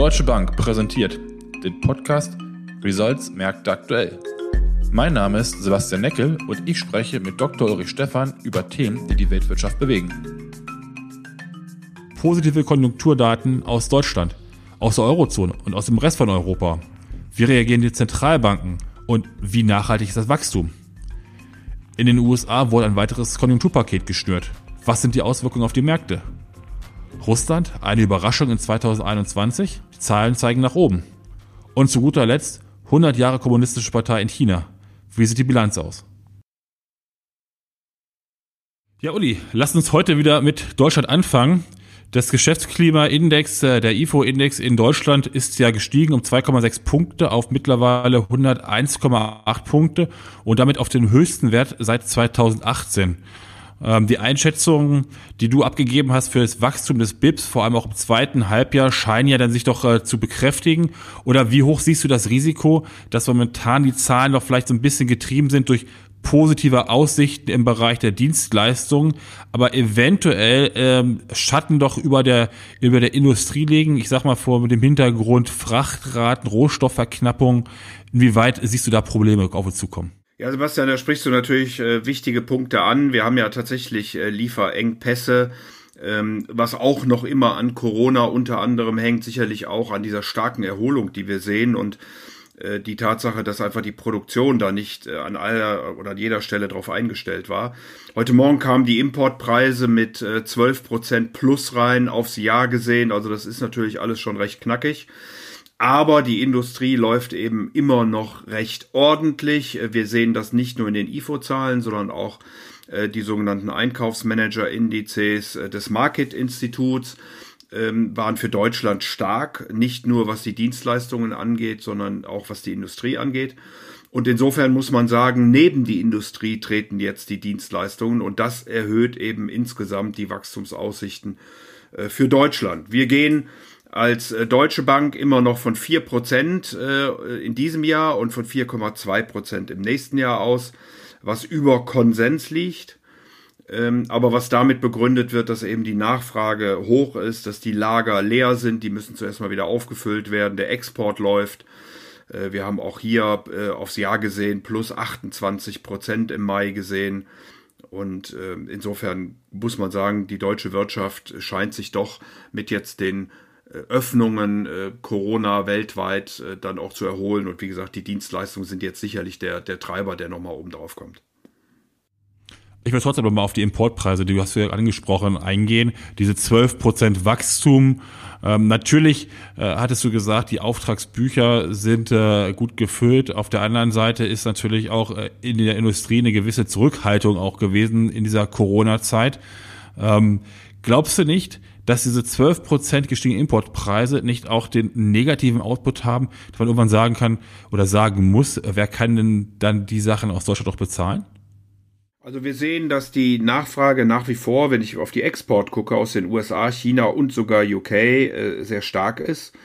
Deutsche Bank präsentiert den Podcast Results Märkte aktuell. Mein Name ist Sebastian Neckel und ich spreche mit Dr. Ulrich Stephan über Themen, die die Weltwirtschaft bewegen. Positive Konjunkturdaten aus Deutschland, aus der Eurozone und aus dem Rest von Europa. Wie reagieren die Zentralbanken und wie nachhaltig ist das Wachstum? In den USA wurde ein weiteres Konjunkturpaket geschnürt. Was sind die Auswirkungen auf die Märkte? Russland, eine Überraschung in 2021. Die Zahlen zeigen nach oben. Und zu guter Letzt 100 Jahre kommunistische Partei in China. Wie sieht die Bilanz aus? Ja, Uli, lass uns heute wieder mit Deutschland anfangen. Das Geschäftsklimaindex, äh, der IFO-Index in Deutschland ist ja gestiegen um 2,6 Punkte auf mittlerweile 101,8 Punkte und damit auf den höchsten Wert seit 2018. Ähm, die Einschätzungen, die du abgegeben hast für das Wachstum des BIPs, vor allem auch im zweiten Halbjahr, scheinen ja dann sich doch äh, zu bekräftigen. Oder wie hoch siehst du das Risiko, dass momentan die Zahlen doch vielleicht so ein bisschen getrieben sind durch positive Aussichten im Bereich der Dienstleistungen, aber eventuell ähm, Schatten doch über der über der Industrie legen. Ich sag mal vor dem Hintergrund Frachtraten, Rohstoffverknappung. Inwieweit siehst du da Probleme auf uns zukommen? Ja, Sebastian, da sprichst du natürlich äh, wichtige Punkte an. Wir haben ja tatsächlich äh, Lieferengpässe, ähm, was auch noch immer an Corona unter anderem hängt, sicherlich auch an dieser starken Erholung, die wir sehen und äh, die Tatsache, dass einfach die Produktion da nicht äh, an aller oder an jeder Stelle drauf eingestellt war. Heute Morgen kamen die Importpreise mit äh, 12 Prozent plus rein aufs Jahr gesehen. Also das ist natürlich alles schon recht knackig. Aber die Industrie läuft eben immer noch recht ordentlich. Wir sehen das nicht nur in den IFO-Zahlen, sondern auch äh, die sogenannten Einkaufsmanager-Indizes äh, des Market-Instituts ähm, waren für Deutschland stark, nicht nur was die Dienstleistungen angeht, sondern auch was die Industrie angeht. Und insofern muss man sagen, neben die Industrie treten jetzt die Dienstleistungen und das erhöht eben insgesamt die Wachstumsaussichten äh, für Deutschland. Wir gehen als äh, Deutsche Bank immer noch von 4% äh, in diesem Jahr und von 4,2% im nächsten Jahr aus, was über Konsens liegt. Ähm, aber was damit begründet wird, dass eben die Nachfrage hoch ist, dass die Lager leer sind, die müssen zuerst mal wieder aufgefüllt werden, der Export läuft. Äh, wir haben auch hier aufs Jahr gesehen plus 28% im Mai gesehen. Und insofern muss man sagen, die deutsche Wirtschaft scheint sich doch mit jetzt den Öffnungen äh, Corona weltweit äh, dann auch zu erholen. Und wie gesagt, die Dienstleistungen sind jetzt sicherlich der, der Treiber, der nochmal oben drauf kommt. Ich will trotzdem nochmal auf die Importpreise, die du hast ja angesprochen, eingehen. Diese 12% Wachstum. Ähm, natürlich äh, hattest du gesagt, die Auftragsbücher sind äh, gut gefüllt. Auf der anderen Seite ist natürlich auch äh, in der Industrie eine gewisse Zurückhaltung auch gewesen in dieser Corona-Zeit. Ähm, glaubst du nicht, dass diese 12% gestiegenen Importpreise nicht auch den negativen Output haben, dass man irgendwann sagen kann oder sagen muss, wer kann denn dann die Sachen aus Deutschland auch bezahlen? Also wir sehen, dass die Nachfrage nach wie vor, wenn ich auf die Export gucke, aus den USA, China und sogar UK äh, sehr stark ist.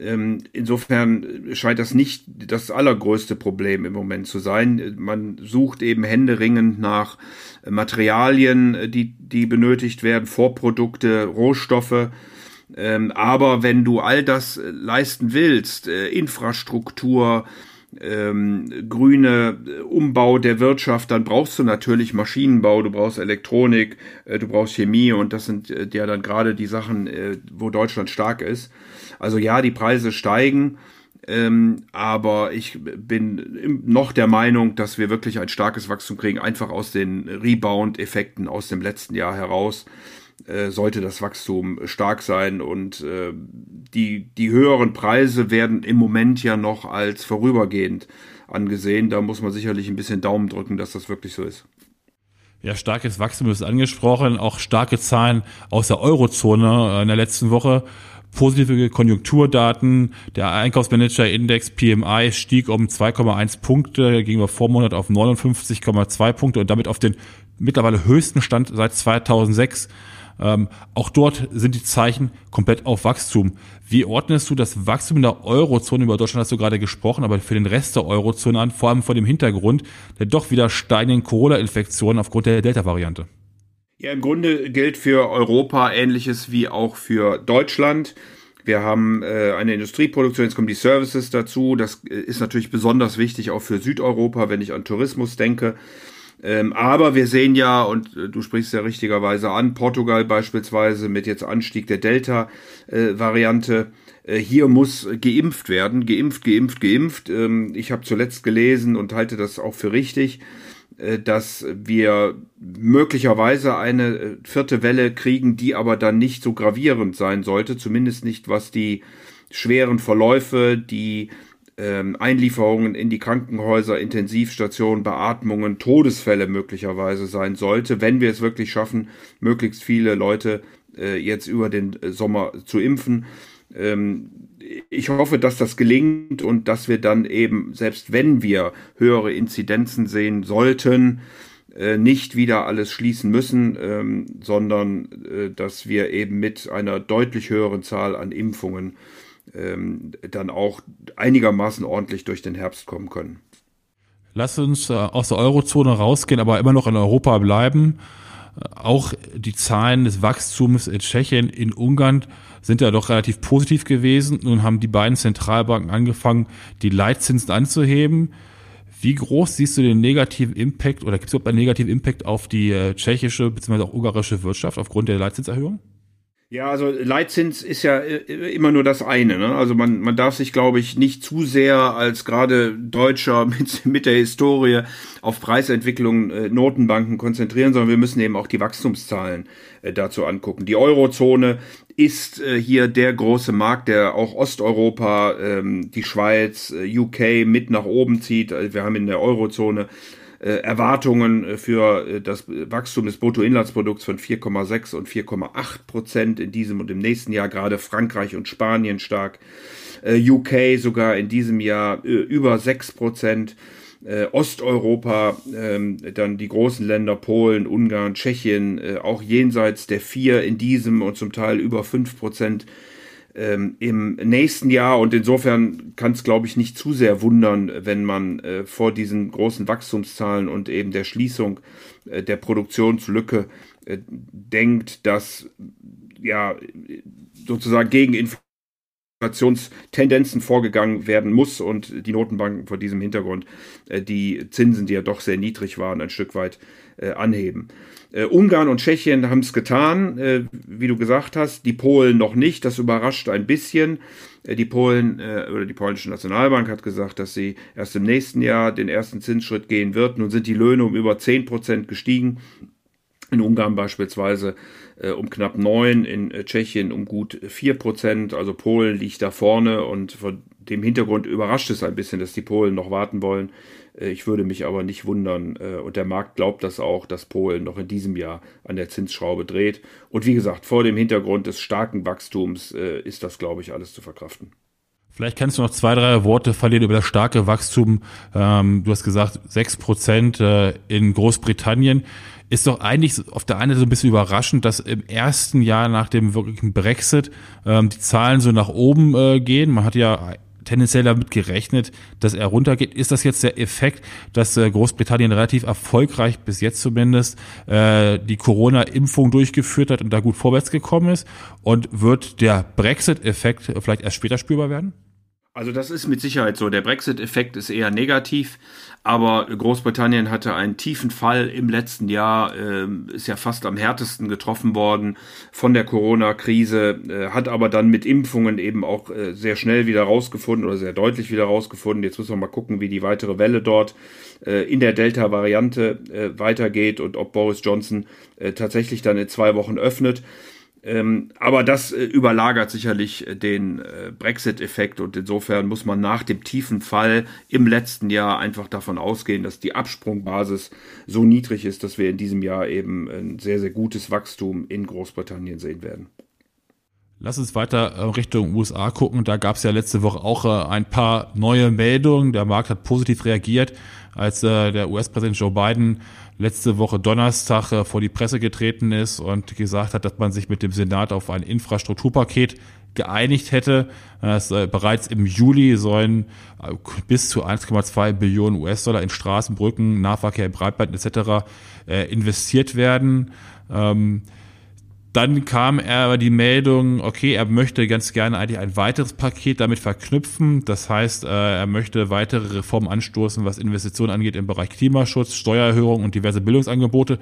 Ähm, insofern scheint das nicht das allergrößte Problem im Moment zu sein. Man sucht eben händeringend nach Materialien, die, die benötigt werden, Vorprodukte, Rohstoffe. Ähm, aber wenn du all das leisten willst, äh, Infrastruktur, ähm, grüne Umbau der Wirtschaft, dann brauchst du natürlich Maschinenbau, du brauchst Elektronik, äh, du brauchst Chemie und das sind äh, ja dann gerade die Sachen, äh, wo Deutschland stark ist. Also ja, die Preise steigen, ähm, aber ich bin noch der Meinung, dass wir wirklich ein starkes Wachstum kriegen, einfach aus den Rebound-Effekten aus dem letzten Jahr heraus äh, sollte das Wachstum stark sein und äh, die, die höheren Preise werden im Moment ja noch als vorübergehend angesehen. Da muss man sicherlich ein bisschen Daumen drücken, dass das wirklich so ist. Ja, starkes Wachstum ist angesprochen, auch starke Zahlen aus der Eurozone äh, in der letzten Woche positive Konjunkturdaten. Der Einkaufsmanager-Index PMI stieg um 2,1 Punkte gegenüber Vormonat auf 59,2 Punkte und damit auf den mittlerweile höchsten Stand seit 2006. Ähm, auch dort sind die Zeichen komplett auf Wachstum. Wie ordnest du das Wachstum in der Eurozone, über Deutschland hast du gerade gesprochen, aber für den Rest der Eurozone an, vor allem vor dem Hintergrund der doch wieder steigenden Corona-Infektionen aufgrund der Delta-Variante? Ja, im Grunde gilt für Europa ähnliches wie auch für Deutschland. Wir haben äh, eine Industrieproduktion, jetzt kommen die Services dazu. Das äh, ist natürlich besonders wichtig auch für Südeuropa, wenn ich an Tourismus denke. Ähm, aber wir sehen ja, und äh, du sprichst ja richtigerweise an, Portugal beispielsweise mit jetzt Anstieg der Delta-Variante. Äh, hier muss geimpft werden, geimpft, geimpft, geimpft. Ähm, ich habe zuletzt gelesen und halte das auch für richtig, äh, dass wir möglicherweise eine äh, vierte Welle kriegen, die aber dann nicht so gravierend sein sollte, zumindest nicht was die schweren Verläufe, die ähm, Einlieferungen in die Krankenhäuser, Intensivstationen, Beatmungen, Todesfälle möglicherweise sein sollte, wenn wir es wirklich schaffen, möglichst viele Leute äh, jetzt über den äh, Sommer zu impfen. Ähm, ich hoffe, dass das gelingt und dass wir dann eben, selbst wenn wir höhere Inzidenzen sehen sollten, äh, nicht wieder alles schließen müssen, ähm, sondern äh, dass wir eben mit einer deutlich höheren Zahl an Impfungen ähm, dann auch einigermaßen ordentlich durch den Herbst kommen können. Lass uns äh, aus der Eurozone rausgehen, aber immer noch in Europa bleiben. Äh, auch die Zahlen des Wachstums in Tschechien, in Ungarn sind ja doch relativ positiv gewesen. Nun haben die beiden Zentralbanken angefangen, die Leitzinsen anzuheben. Wie groß siehst du den negativen Impact oder gibt es überhaupt einen negativen Impact auf die äh, tschechische bzw. auch ungarische Wirtschaft aufgrund der Leitzinserhöhung? Ja, also Leitzins ist ja äh, immer nur das eine. Ne? Also man, man darf sich, glaube ich, nicht zu sehr als gerade Deutscher mit, mit der Historie auf Preisentwicklung äh, Notenbanken konzentrieren, sondern wir müssen eben auch die Wachstumszahlen äh, dazu angucken. Die Eurozone ist äh, hier der große Markt, der auch Osteuropa, ähm, die Schweiz, äh, UK mit nach oben zieht. Wir haben in der Eurozone äh, Erwartungen äh, für äh, das Wachstum des Bruttoinlandsprodukts von 4,6 und 4,8 Prozent in diesem und im nächsten Jahr, gerade Frankreich und Spanien stark, UK sogar in diesem Jahr über 6 Prozent. Osteuropa, ähm, dann die großen Länder Polen, Ungarn, Tschechien, auch jenseits der vier in diesem und zum Teil über fünf Prozent ähm, im nächsten Jahr und insofern kann es, glaube ich, nicht zu sehr wundern, wenn man äh, vor diesen großen Wachstumszahlen und eben der Schließung äh, der Produktionslücke äh, denkt, dass ja sozusagen gegen Inflationstendenzen vorgegangen werden muss und die Notenbanken vor diesem Hintergrund äh, die Zinsen, die ja doch sehr niedrig waren, ein Stück weit äh, anheben. Äh, Ungarn und Tschechien haben es getan, äh, wie du gesagt hast, die Polen noch nicht. Das überrascht ein bisschen. Äh, die Polen äh, oder die polnische Nationalbank hat gesagt, dass sie erst im nächsten Jahr den ersten Zinsschritt gehen wird. Nun sind die Löhne um über 10 Prozent gestiegen. In Ungarn beispielsweise äh, um knapp 9, in äh, Tschechien um gut 4 Prozent. Also Polen liegt da vorne und vor dem Hintergrund überrascht es ein bisschen, dass die Polen noch warten wollen. Äh, ich würde mich aber nicht wundern, äh, und der Markt glaubt das auch, dass Polen noch in diesem Jahr an der Zinsschraube dreht. Und wie gesagt, vor dem Hintergrund des starken Wachstums äh, ist das, glaube ich, alles zu verkraften. Vielleicht kannst du noch zwei, drei Worte verlieren über das starke Wachstum. Ähm, du hast gesagt, sechs Prozent in Großbritannien. Ist doch eigentlich auf der einen Seite so ein bisschen überraschend, dass im ersten Jahr nach dem wirklichen Brexit ähm, die Zahlen so nach oben gehen. Man hat ja tendenziell damit gerechnet, dass er runtergeht. Ist das jetzt der Effekt, dass äh, Großbritannien relativ erfolgreich bis jetzt zumindest äh, die Corona-Impfung durchgeführt hat und da gut vorwärts gekommen ist? Und wird der Brexit-Effekt vielleicht erst später spürbar werden? Also das ist mit Sicherheit so. Der Brexit-Effekt ist eher negativ, aber Großbritannien hatte einen tiefen Fall im letzten Jahr, äh, ist ja fast am härtesten getroffen worden von der Corona-Krise, äh, hat aber dann mit Impfungen eben auch äh, sehr schnell wieder rausgefunden oder sehr deutlich wieder rausgefunden. Jetzt müssen wir mal gucken, wie die weitere Welle dort äh, in der Delta-Variante äh, weitergeht und ob Boris Johnson äh, tatsächlich dann in zwei Wochen öffnet. Ähm, aber das äh, überlagert sicherlich äh, den äh, Brexit-Effekt und insofern muss man nach dem tiefen Fall im letzten Jahr einfach davon ausgehen, dass die Absprungbasis so niedrig ist, dass wir in diesem Jahr eben ein sehr, sehr gutes Wachstum in Großbritannien sehen werden. Lass uns weiter äh, Richtung USA gucken. Da gab es ja letzte Woche auch äh, ein paar neue Meldungen. Der Markt hat positiv reagiert, als der US-Präsident Joe Biden letzte Woche Donnerstag vor die Presse getreten ist und gesagt hat, dass man sich mit dem Senat auf ein Infrastrukturpaket geeinigt hätte. Das, bereits im Juli sollen bis zu 1,2 Billionen US-Dollar in Straßen, Brücken, Nahverkehr, Breitband etc. investiert werden. Ähm, dann kam er die Meldung, okay, er möchte ganz gerne eigentlich ein weiteres Paket damit verknüpfen. Das heißt, äh, er möchte weitere Reformen anstoßen, was Investitionen angeht im Bereich Klimaschutz, Steuererhöhung und diverse Bildungsangebote.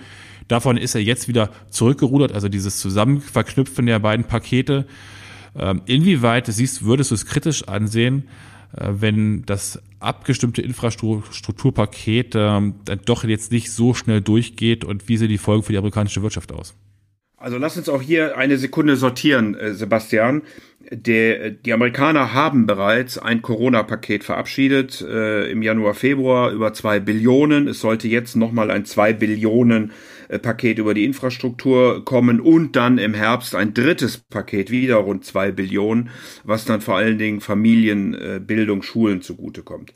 Davon ist er jetzt wieder zurückgerudert, also dieses Zusammenverknüpfen der beiden Pakete. Ähm, inwieweit siehst, würdest du es kritisch ansehen, äh, wenn das abgestimmte Infrastrukturpaket ähm, doch jetzt nicht so schnell durchgeht und wie sehen die Folgen für die amerikanische Wirtschaft aus? Also lass uns auch hier eine Sekunde sortieren, äh, Sebastian. Der, die Amerikaner haben bereits ein Corona-Paket verabschiedet äh, im Januar, Februar über zwei Billionen. Es sollte jetzt nochmal ein zwei Billionen äh, Paket über die Infrastruktur kommen und dann im Herbst ein drittes Paket, wieder rund zwei Billionen, was dann vor allen Dingen Familien, äh, Bildung, Schulen zugutekommt.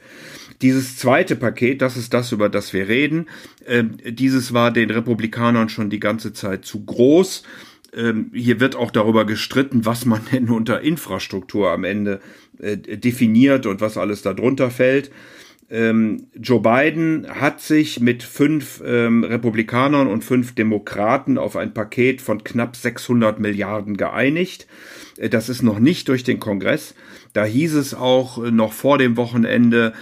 Dieses zweite Paket, das ist das, über das wir reden, äh, dieses war den Republikanern schon die ganze Zeit zu groß. Ähm, hier wird auch darüber gestritten, was man denn unter Infrastruktur am Ende äh, definiert und was alles darunter fällt ähm, Joe Biden hat sich mit fünf ähm, Republikanern und fünf Demokraten auf ein Paket von knapp 600 Milliarden geeinigt. Äh, das ist noch nicht durch den Kongress. Da hieß es auch äh, noch vor dem Wochenende,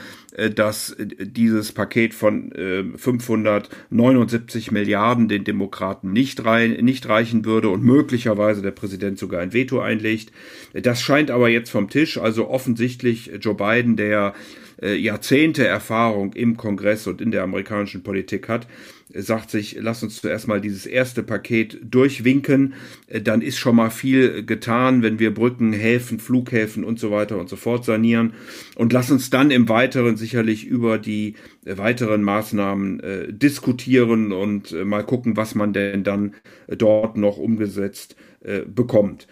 dass äh, dieses Paket von äh, 579 Milliarden den Demokraten nicht, rein, nicht reichen würde und möglicherweise der Präsident sogar ein Veto einlegt. Das scheint aber jetzt vom Tisch. Also offensichtlich Joe Biden, der äh, Jahrzehnte Erfahrung im Kongress und in der amerikanischen Politik hat, äh, sagt sich, lass uns zuerst mal dieses erste Paket durchwinken, äh, dann ist schon mal viel getan, wenn wir Brücken, Häfen, Flughäfen und so weiter und so fort sanieren und lass uns dann im Weiteren sicherlich über die weiteren Maßnahmen äh, diskutieren und äh, mal gucken, was man denn dann dort noch umgesetzt äh, bekommt.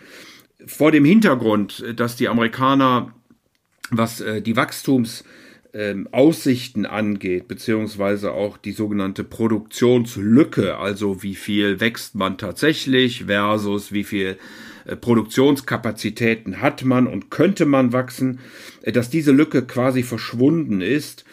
Vor dem Hintergrund, dass die Amerikaner was äh, die Wachstumsaussichten ähm, angeht, beziehungsweise auch die sogenannte Produktionslücke, also wie viel wächst man tatsächlich versus wie viel äh, Produktionskapazitäten hat man und könnte man wachsen, äh, dass diese Lücke quasi verschwunden ist,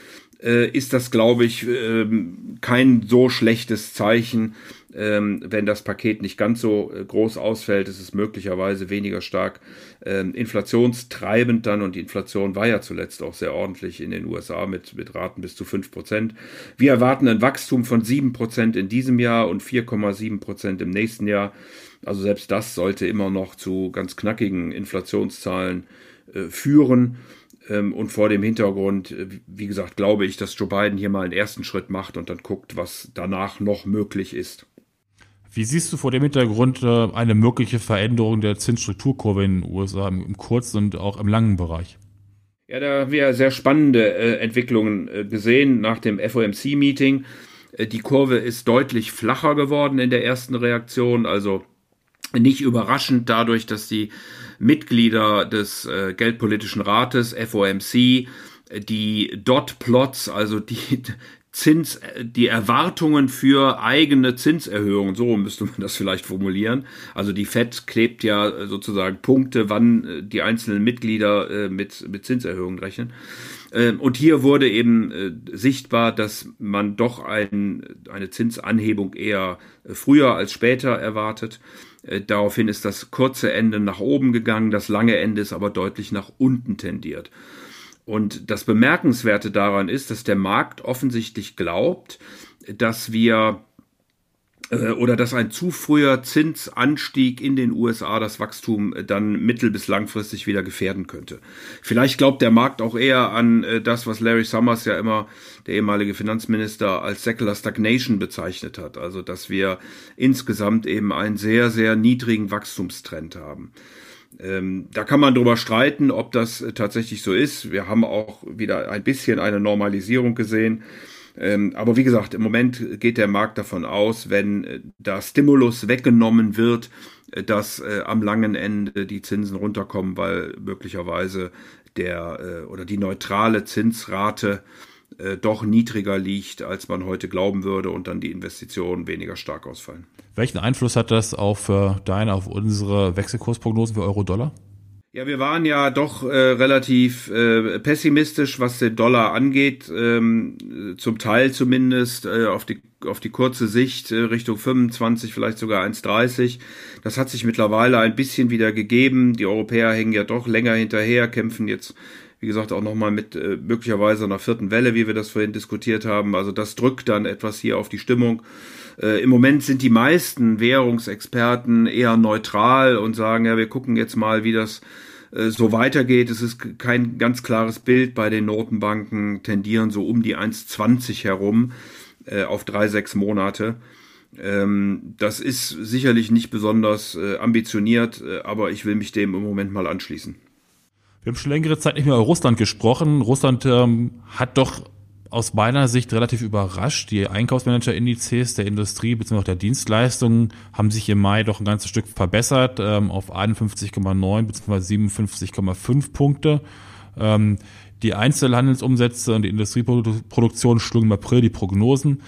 äh, ist das, glaube ich, ähm, kein so schlechtes Zeichen. Ähm, wenn das Paket nicht ganz so äh, groß ausfällt, ist es möglicherweise weniger stark ähm, inflationstreibend dann und die Inflation war ja zuletzt auch sehr ordentlich in den USA mit, mit Raten bis zu fünf Prozent. Wir erwarten ein Wachstum von sieben Prozent in diesem Jahr und 4,7 Prozent im nächsten Jahr. Also selbst das sollte immer noch zu ganz knackigen Inflationszahlen äh, führen. Ähm, und vor dem Hintergrund, äh, wie gesagt, glaube ich, dass Joe Biden hier mal einen ersten Schritt macht und dann guckt, was danach noch möglich ist. Wie siehst du vor dem Hintergrund äh, eine mögliche Veränderung der Zinsstrukturkurve in den USA im kurzen und auch im langen Bereich? Ja, da haben wir sehr spannende äh, Entwicklungen gesehen nach dem FOMC-Meeting. die Kurve ist deutlich flacher geworden in der ersten Reaktion, also nicht überraschend dadurch, dass die Mitglieder des äh, Geldpolitischen Rates, FOMC, die Dot-Plots, also die Zins, die Erwartungen für eigene Zinserhöhungen, so müsste man das vielleicht formulieren. Also die FED klebt ja sozusagen Punkte, wann äh, die einzelnen Mitglieder äh, mit, mit Zinserhöhungen rechnen. Ähm, und hier wurde eben äh, sichtbar, dass man doch ein, eine Zinsanhebung eher früher als später erwartet. Äh, daraufhin ist das kurze Ende nach oben gegangen, das lange Ende ist aber deutlich nach unten tendiert. Und das Bemerkenswerte daran ist, dass der Markt offensichtlich glaubt, dass wir äh, oder dass ein zu früher Zinsanstieg in den USA das Wachstum äh, dann mittel- bis langfristig wieder gefährden könnte. Vielleicht glaubt der Markt auch eher an äh, das, was Larry Summers ja immer, der ehemalige Finanzminister, als Secular Stagnation bezeichnet hat. Also, dass wir insgesamt eben einen sehr, sehr niedrigen Wachstumstrend haben. Ähm, da kann man drüber streiten, ob das tatsächlich so ist. Wir haben auch wieder ein bisschen eine Normalisierung gesehen. Ähm, aber wie gesagt, im Moment geht der Markt davon aus, wenn äh, da Stimulus weggenommen wird, äh, dass äh, am langen Ende die Zinsen runterkommen, weil möglicherweise der oder die neutrale Zinsrate doch niedriger liegt, als man heute glauben würde und dann die Investitionen weniger stark ausfallen. Welchen Einfluss hat das auf deine, auf unsere Wechselkursprognosen für Euro-Dollar? Ja, wir waren ja doch äh, relativ äh, pessimistisch, was den Dollar angeht, ähm, zum Teil zumindest äh, auf die auf die kurze Sicht äh, Richtung 25, vielleicht sogar 1,30. Das hat sich mittlerweile ein bisschen wieder gegeben. Die Europäer hängen ja doch länger hinterher, kämpfen jetzt wie gesagt, auch nochmal mit äh, möglicherweise einer vierten Welle, wie wir das vorhin diskutiert haben. Also das drückt dann etwas hier auf die Stimmung. Äh, Im Moment sind die meisten Währungsexperten eher neutral und sagen, ja, wir gucken jetzt mal, wie das äh, so weitergeht. Es ist kein ganz klares Bild bei den Notenbanken, tendieren so um die 1,20 herum äh, auf drei, sechs Monate. Ähm, das ist sicherlich nicht besonders äh, ambitioniert, äh, aber ich will mich dem im Moment mal anschließen. Wir haben schon längere Zeit nicht mehr über Russland gesprochen. Russland ähm, hat doch aus meiner Sicht relativ überrascht. Die Einkaufsmanager-Indizes der Industrie bzw. auch der Dienstleistungen haben sich im Mai doch ein ganzes Stück verbessert ähm, auf 51,9 bzw. 57,5 Punkte. Ähm, die Einzelhandelsumsätze und die Industrieproduktion schlugen im April die Prognosen.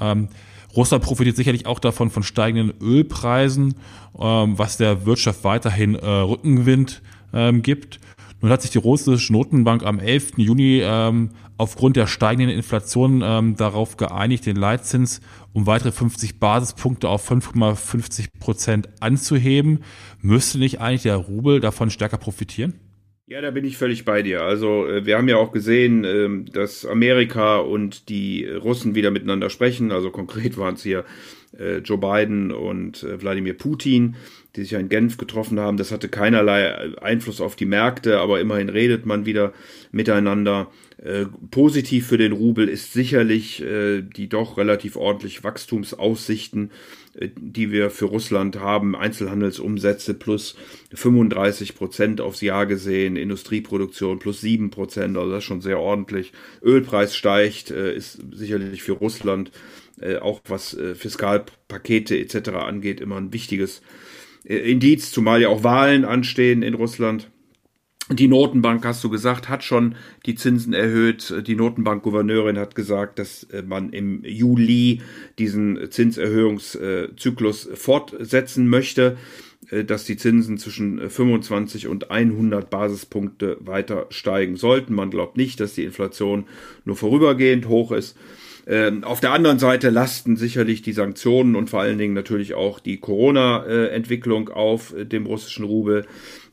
Ähm, Russland profitiert sicherlich auch davon von steigenden Ölpreisen, ähm, was der Wirtschaft weiterhin äh, Rückenwind ähm, gibt. Nun hat sich die russische Notenbank am 11. Juni ähm, aufgrund der steigenden Inflation ähm, darauf geeinigt, den Leitzins um weitere 50 Basispunkte auf 5,50 Prozent anzuheben. Müsste nicht eigentlich der Rubel davon stärker profitieren? Ja, da bin ich völlig bei dir. Also äh, wir haben ja auch gesehen, ähm, dass Amerika und die Russen wieder miteinander sprechen. Also konkret waren es hier Joe Biden und äh, Wladimir Putin, die sich ja in Genf getroffen haben. Das hatte keinerlei Einfluss auf die Märkte, aber immerhin redet man wieder miteinander. Äh, positiv für den Rubel ist sicherlich äh, die doch relativ ordentlich Wachstumsaussichten, äh, die wir für Russland haben. Einzelhandelsumsätze plus 35 Prozent aufs Jahr gesehen, Industrieproduktion plus 7 Prozent, also das ist schon sehr ordentlich. Ölpreis steigt, äh, ist sicherlich für Russland äh, auch was äh, Fiskalpakete etc. angeht immer ein wichtiges Indiz, zumal ja auch Wahlen anstehen in Russland. Die Notenbank, hast du gesagt, hat schon die Zinsen erhöht. Die Notenbankgouverneurin hat gesagt, dass äh, man im Juli diesen Zinserhöhungszyklus fortsetzen möchte, äh, dass die Zinsen zwischen 25 und 100 Basispunkte weiter steigen sollten. Man glaubt nicht, dass die Inflation nur vorübergehend hoch ist. Ähm, auf der anderen Seite lasten sicherlich die Sanktionen und vor allen Dingen natürlich auch die Corona-Entwicklung auf äh, dem russischen Rubel.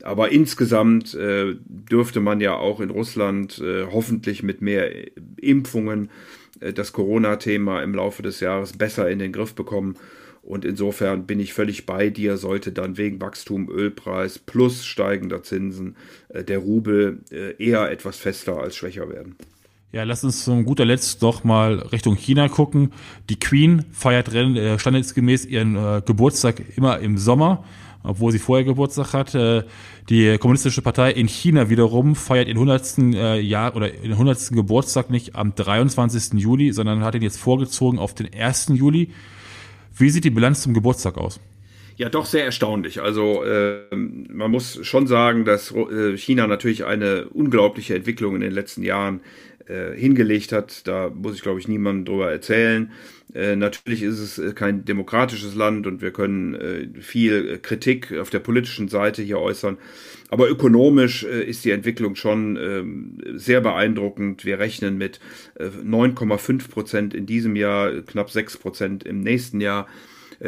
Aber insgesamt äh, dürfte man ja auch in Russland äh, hoffentlich mit mehr Impfungen das Corona-Thema im Laufe des Jahres besser in den Griff bekommen. Und insofern bin ich völlig bei dir, sollte dann wegen Wachstum, Ölpreis plus steigender Zinsen der Rubel eher etwas fester als schwächer werden. Ja, lass uns zum guter Letzt doch mal Richtung China gucken. Die Queen feiert äh, standesgemäß ihren äh, Geburtstag immer im Sommer, obwohl sie vorher Geburtstag hat. Äh, die Kommunistische Partei in China wiederum feiert ihren 100. Äh, Jahr oder ihren 100. Geburtstag nicht am 23. Juli, sondern hat ihn jetzt vorgezogen auf den 1. Juli. Wie sieht die Bilanz zum Geburtstag aus? Ja, doch sehr erstaunlich. Also äh, man muss schon sagen, dass äh, China natürlich eine unglaubliche Entwicklung in den letzten Jahren hingelegt hat. Da muss ich, glaube ich, niemandem drüber erzählen. Äh, natürlich ist es äh, kein demokratisches Land und wir können äh, viel Kritik auf der politischen Seite hier äußern. Aber ökonomisch äh, ist die Entwicklung schon ähm, sehr beeindruckend. Wir rechnen mit 9,5 Prozent in diesem Jahr, knapp 6 Prozent im nächsten Jahr.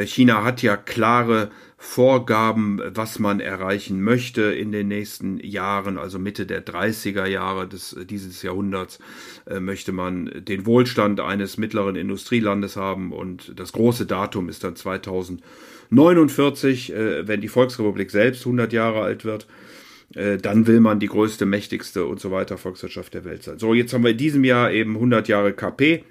China hat ja klare Vorgaben, was man erreichen möchte in den nächsten Jahren, also Mitte der 30er Jahre des, dieses Jahrhunderts, äh, möchte man den Wohlstand eines mittleren Industrielandes haben und das große Datum ist dann 2049, äh, wenn die Volksrepublik selbst 100 Jahre alt wird äh, dann will man die größte, mächtigste und so weiter Volkswirtschaft der Welt sein. So, jetzt haben wir in diesem Jahr eben 100 Jahre KP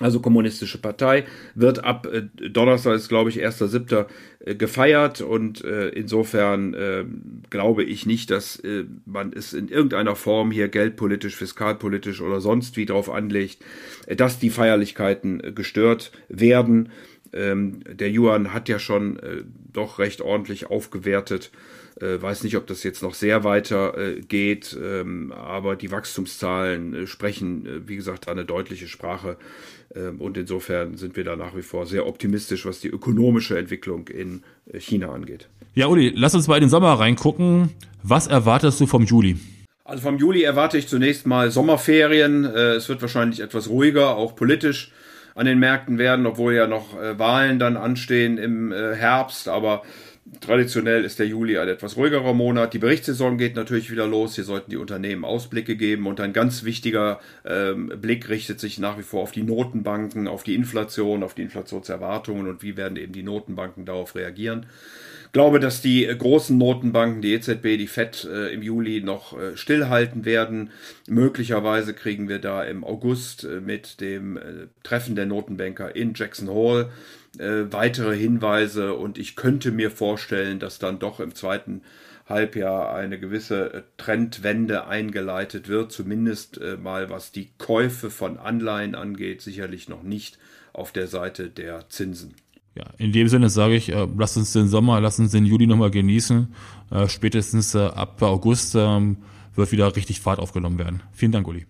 also Kommunistische Partei, wird ab äh, Donnerstag ist, glaube ich, 1.7. Äh, gefeiert und äh, insofern äh, glaube ich nicht, dass äh, man es in irgendeiner Form hier geldpolitisch, fiskalpolitisch oder sonst wie drauf anlegt, äh, dass die Feierlichkeiten äh, gestört werden. Ähm, der Yuan hat ja schon doch recht ordentlich aufgewertet. Äh, weiß nicht, ob das jetzt noch sehr weiter äh, geht, ähm, aber die Wachstumszahlen äh, sprechen, äh, wie gesagt, eine deutliche Sprache. Ähm, und insofern sind wir da nach wie vor sehr optimistisch, was die ökonomische Entwicklung in äh, China angeht. Ja, Uli, lass uns mal in den Sommer reingucken. Was erwartest du vom Juli? Also vom Juli erwarte ich zunächst mal Sommerferien. Es wird wahrscheinlich etwas ruhiger, auch politisch an den Märkten werden, obwohl ja noch Wahlen dann anstehen im Herbst. Aber Traditionell ist der Juli ein etwas ruhigerer Monat. Die Berichtssaison geht natürlich wieder los. Hier sollten die Unternehmen Ausblicke geben. Und ein ganz wichtiger ähm, Blick richtet sich nach wie vor auf die Notenbanken, auf die Inflation, auf die Inflationserwartungen und wie werden eben die Notenbanken darauf reagieren. Ich glaube, dass die großen Notenbanken, die EZB, die FED äh, im Juli noch äh, stillhalten werden. Möglicherweise kriegen wir da im August äh, mit dem Treffen der Notenbanker in Jackson Hole äh, weitere Hinweise und ich könnte mir vorstellen, dass dann doch im zweiten Halbjahr eine gewisse äh, Trendwende eingeleitet wird, zumindest äh, mal was die Käufe von Anleihen angeht, sicherlich noch nicht auf der Seite der Zinsen. Ja, in dem Sinne sage ich, äh, lass uns den Sommer, lass uns den Juli nochmal genießen. Äh, spätestens äh, ab August ähm, wird wieder richtig Fahrt aufgenommen werden. Vielen Dank, Uli.